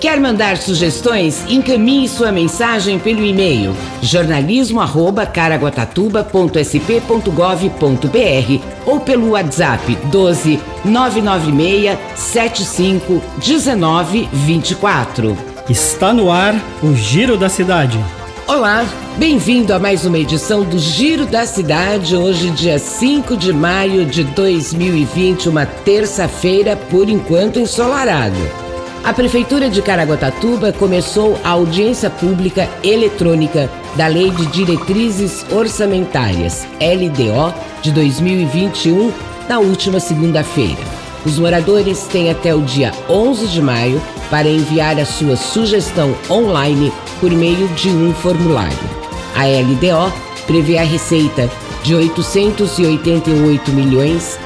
Quer mandar sugestões? Encaminhe sua mensagem pelo e-mail jornalismo@caraguatatuba.sp.gov.br ou pelo WhatsApp 12 996 75 19 24. Está no ar o Giro da Cidade. Olá, bem-vindo a mais uma edição do Giro da Cidade, hoje dia 5 de maio de 2020, uma terça-feira por enquanto ensolarado. A Prefeitura de Caraguatatuba começou a audiência pública eletrônica da Lei de Diretrizes Orçamentárias, LDO, de 2021, na última segunda-feira. Os moradores têm até o dia 11 de maio para enviar a sua sugestão online por meio de um formulário. A LDO prevê a receita de R$ 888 milhões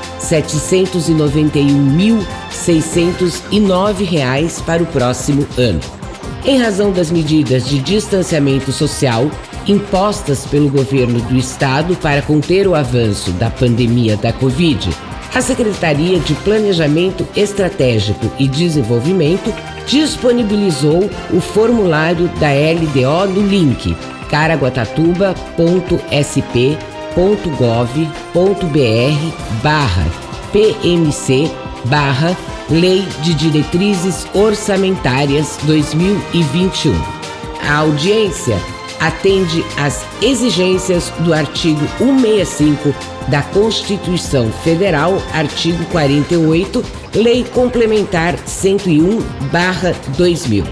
791.609 reais para o próximo ano. Em razão das medidas de distanciamento social impostas pelo governo do estado para conter o avanço da pandemia da Covid, a Secretaria de Planejamento Estratégico e Desenvolvimento disponibilizou o formulário da LDO no link caraguatatuba.sp.gov.br barra PMC barra Lei de Diretrizes Orçamentárias 2021. A audiência atende às exigências do artigo 165 da Constituição Federal, artigo 48, Lei Complementar 101/2000.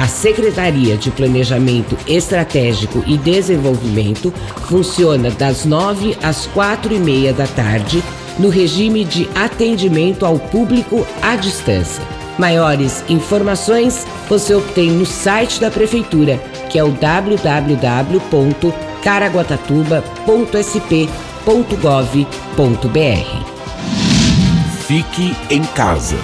A Secretaria de Planejamento Estratégico e Desenvolvimento funciona das 9 às quatro e meia da tarde no regime de atendimento ao público à distância. Maiores informações você obtém no site da Prefeitura que é o www.caraguatatuba.sp.gov.br. Fique em casa.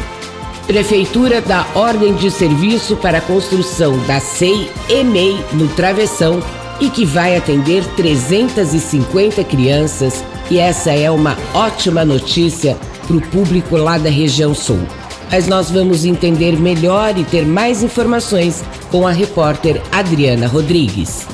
Prefeitura dá ordem de serviço para a construção da SEI EMEI no Travessão e que vai atender 350 crianças. E essa é uma ótima notícia para o público lá da região sul mas nós vamos entender melhor e ter mais informações com a repórter Adriana Rodrigues.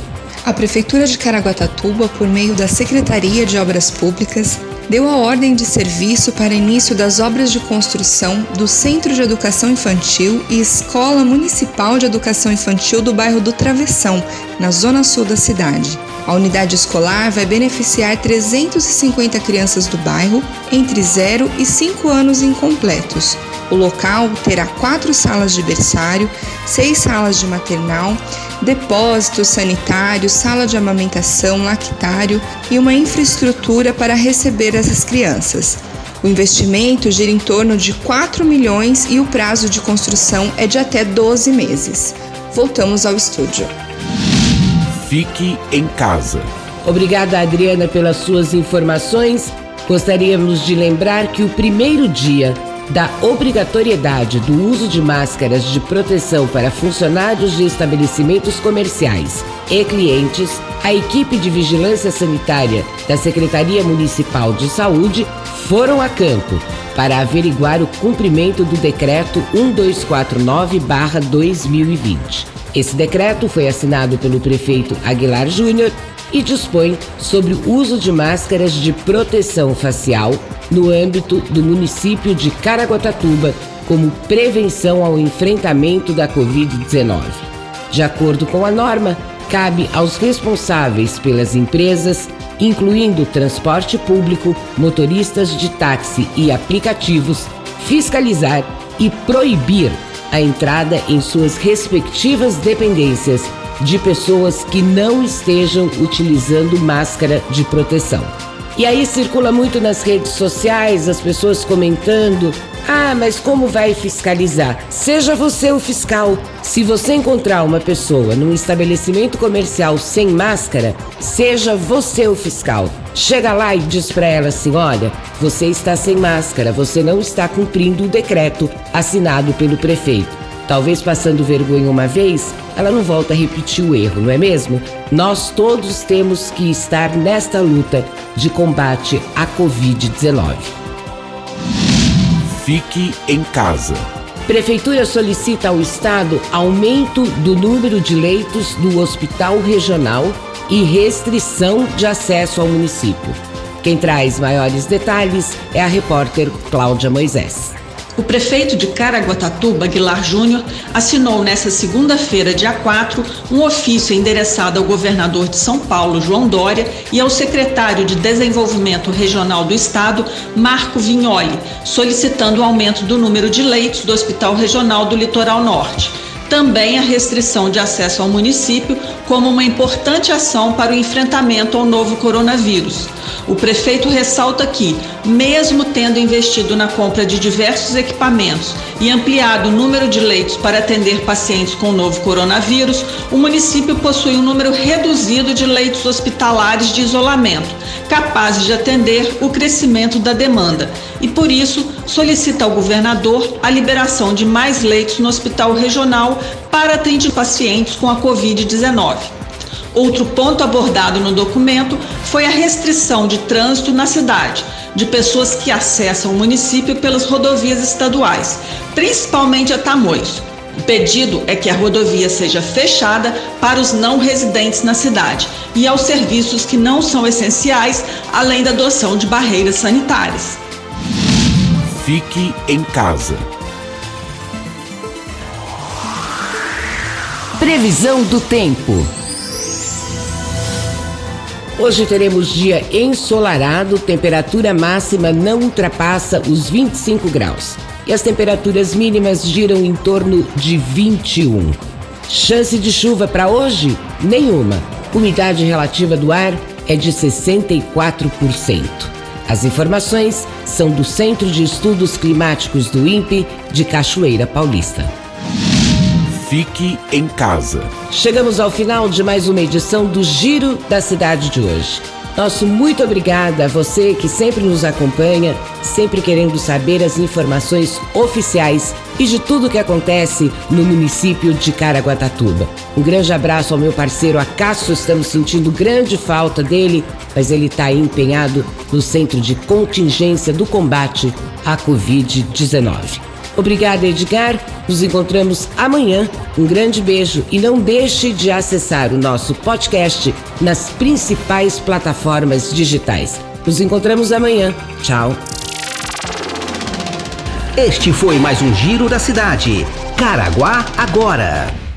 A Prefeitura de Caraguatatuba, por meio da Secretaria de Obras Públicas, deu a ordem de serviço para início das obras de construção do Centro de Educação Infantil e Escola Municipal de Educação Infantil do bairro do Travessão, na zona sul da cidade. A unidade escolar vai beneficiar 350 crianças do bairro entre 0 e 5 anos incompletos, o local terá quatro salas de berçário, seis salas de maternal, depósito sanitário, sala de amamentação, lactário e uma infraestrutura para receber essas crianças. O investimento gira em torno de 4 milhões e o prazo de construção é de até 12 meses. Voltamos ao estúdio. Fique em casa. Obrigada, Adriana, pelas suas informações. Gostaríamos de lembrar que o primeiro dia da obrigatoriedade do uso de máscaras de proteção para funcionários de estabelecimentos comerciais e clientes, a equipe de vigilância sanitária da Secretaria Municipal de Saúde foram a campo para averiguar o cumprimento do decreto 1249/2020. Esse decreto foi assinado pelo prefeito Aguilar Júnior e dispõe sobre o uso de máscaras de proteção facial no âmbito do município de Caraguatatuba como prevenção ao enfrentamento da Covid-19. De acordo com a norma, cabe aos responsáveis pelas empresas, incluindo transporte público, motoristas de táxi e aplicativos, fiscalizar e proibir a entrada em suas respectivas dependências de pessoas que não estejam utilizando máscara de proteção. E aí circula muito nas redes sociais as pessoas comentando: ah, mas como vai fiscalizar? Seja você o fiscal. Se você encontrar uma pessoa num estabelecimento comercial sem máscara, seja você o fiscal. Chega lá e diz para ela assim: olha, você está sem máscara, você não está cumprindo o decreto assinado pelo prefeito. Talvez passando vergonha uma vez, ela não volta a repetir o erro, não é mesmo? Nós todos temos que estar nesta luta de combate à Covid-19. Fique em casa. Prefeitura solicita ao Estado aumento do número de leitos do Hospital Regional e restrição de acesso ao município. Quem traz maiores detalhes é a repórter Cláudia Moisés. O prefeito de Caraguatatuba, Aguilar Júnior, assinou nesta segunda-feira, dia 4, um ofício endereçado ao governador de São Paulo, João Dória, e ao secretário de Desenvolvimento Regional do Estado, Marco Vignoli, solicitando o aumento do número de leitos do Hospital Regional do Litoral Norte também a restrição de acesso ao município como uma importante ação para o enfrentamento ao novo coronavírus. O prefeito ressalta que, mesmo tendo investido na compra de diversos equipamentos e ampliado o número de leitos para atender pacientes com o novo coronavírus, o município possui um número reduzido de leitos hospitalares de isolamento, capazes de atender o crescimento da demanda, e por isso solicita ao governador a liberação de mais leitos no hospital regional para atender pacientes com a Covid-19. Outro ponto abordado no documento foi a restrição de trânsito na cidade de pessoas que acessam o município pelas rodovias estaduais, principalmente a Tamoios. O pedido é que a rodovia seja fechada para os não residentes na cidade e aos serviços que não são essenciais, além da adoção de barreiras sanitárias. Fique em casa. Previsão do tempo. Hoje teremos dia ensolarado, temperatura máxima não ultrapassa os 25 graus e as temperaturas mínimas giram em torno de 21. Chance de chuva para hoje? Nenhuma. Umidade relativa do ar é de 64%. As informações são do Centro de Estudos Climáticos do INPE de Cachoeira Paulista. Fique em casa. Chegamos ao final de mais uma edição do Giro da Cidade de hoje. Nosso muito obrigada a você que sempre nos acompanha, sempre querendo saber as informações oficiais e de tudo que acontece no município de Caraguatatuba. Um grande abraço ao meu parceiro Acácio, estamos sentindo grande falta dele, mas ele está empenhado no Centro de Contingência do Combate à Covid-19. Obrigada, Edgar. Nos encontramos amanhã. Um grande beijo e não deixe de acessar o nosso podcast nas principais plataformas digitais. Nos encontramos amanhã. Tchau. Este foi mais um Giro da Cidade. Caraguá agora.